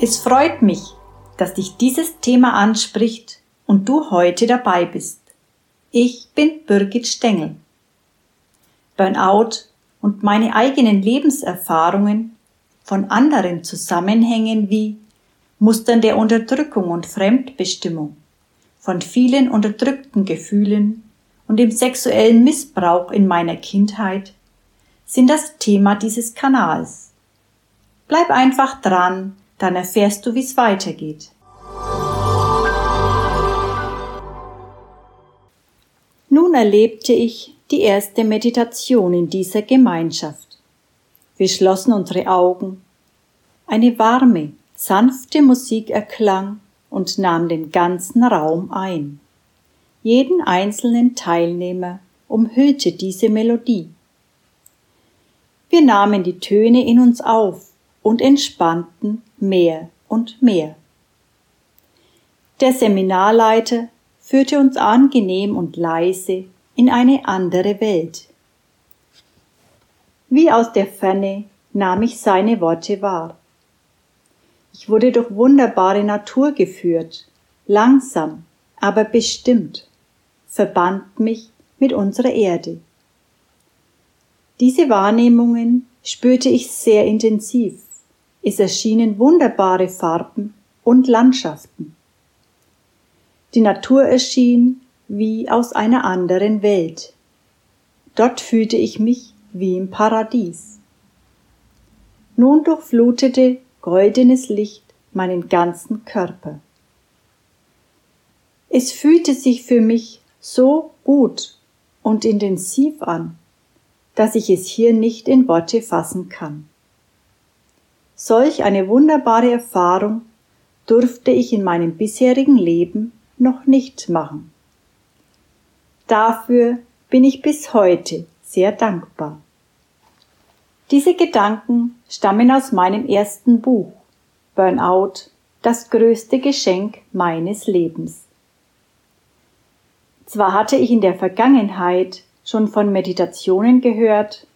Es freut mich, dass dich dieses Thema anspricht und du heute dabei bist. Ich bin Birgit Stengel. Burnout und meine eigenen Lebenserfahrungen von anderen Zusammenhängen wie Mustern der Unterdrückung und Fremdbestimmung, von vielen unterdrückten Gefühlen und dem sexuellen Missbrauch in meiner Kindheit sind das Thema dieses Kanals. Bleib einfach dran, dann erfährst du, wie es weitergeht. Nun erlebte ich die erste Meditation in dieser Gemeinschaft. Wir schlossen unsere Augen. Eine warme, sanfte Musik erklang und nahm den ganzen Raum ein. Jeden einzelnen Teilnehmer umhüllte diese Melodie. Wir nahmen die Töne in uns auf und entspannten mehr und mehr. Der Seminarleiter führte uns angenehm und leise in eine andere Welt. Wie aus der Ferne nahm ich seine Worte wahr. Ich wurde durch wunderbare Natur geführt, langsam, aber bestimmt, verband mich mit unserer Erde. Diese Wahrnehmungen spürte ich sehr intensiv. Es erschienen wunderbare Farben und Landschaften. Die Natur erschien wie aus einer anderen Welt. Dort fühlte ich mich wie im Paradies. Nun durchflutete goldenes Licht meinen ganzen Körper. Es fühlte sich für mich so gut und intensiv an, dass ich es hier nicht in Worte fassen kann. Solch eine wunderbare Erfahrung durfte ich in meinem bisherigen Leben noch nicht machen. Dafür bin ich bis heute sehr dankbar. Diese Gedanken stammen aus meinem ersten Buch Burnout, das größte Geschenk meines Lebens. Zwar hatte ich in der Vergangenheit schon von Meditationen gehört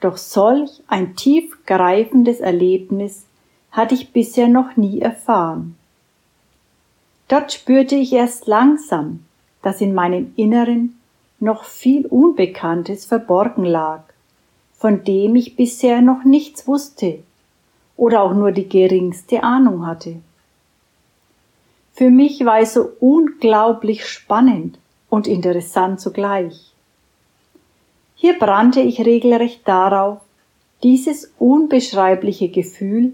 doch solch ein tiefgreifendes Erlebnis hatte ich bisher noch nie erfahren. Dort spürte ich erst langsam, dass in meinem Inneren noch viel Unbekanntes verborgen lag, von dem ich bisher noch nichts wusste oder auch nur die geringste Ahnung hatte. Für mich war es so unglaublich spannend und interessant zugleich. Hier brannte ich regelrecht darauf, dieses unbeschreibliche Gefühl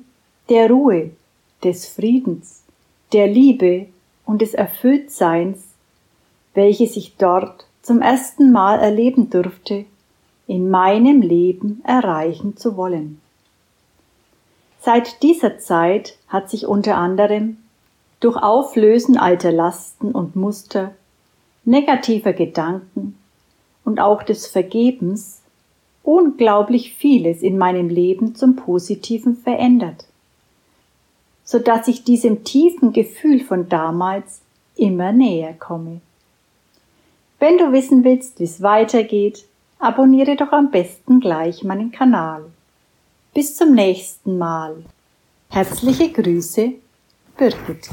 der Ruhe, des Friedens, der Liebe und des Erfülltseins, welches ich dort zum ersten Mal erleben durfte, in meinem Leben erreichen zu wollen. Seit dieser Zeit hat sich unter anderem durch Auflösen alter Lasten und Muster, negativer Gedanken und auch des Vergebens unglaublich vieles in meinem Leben zum Positiven verändert, so dass ich diesem tiefen Gefühl von damals immer näher komme. Wenn du wissen willst, wie es weitergeht, abonniere doch am besten gleich meinen Kanal. Bis zum nächsten Mal. Herzliche Grüße, Birgit.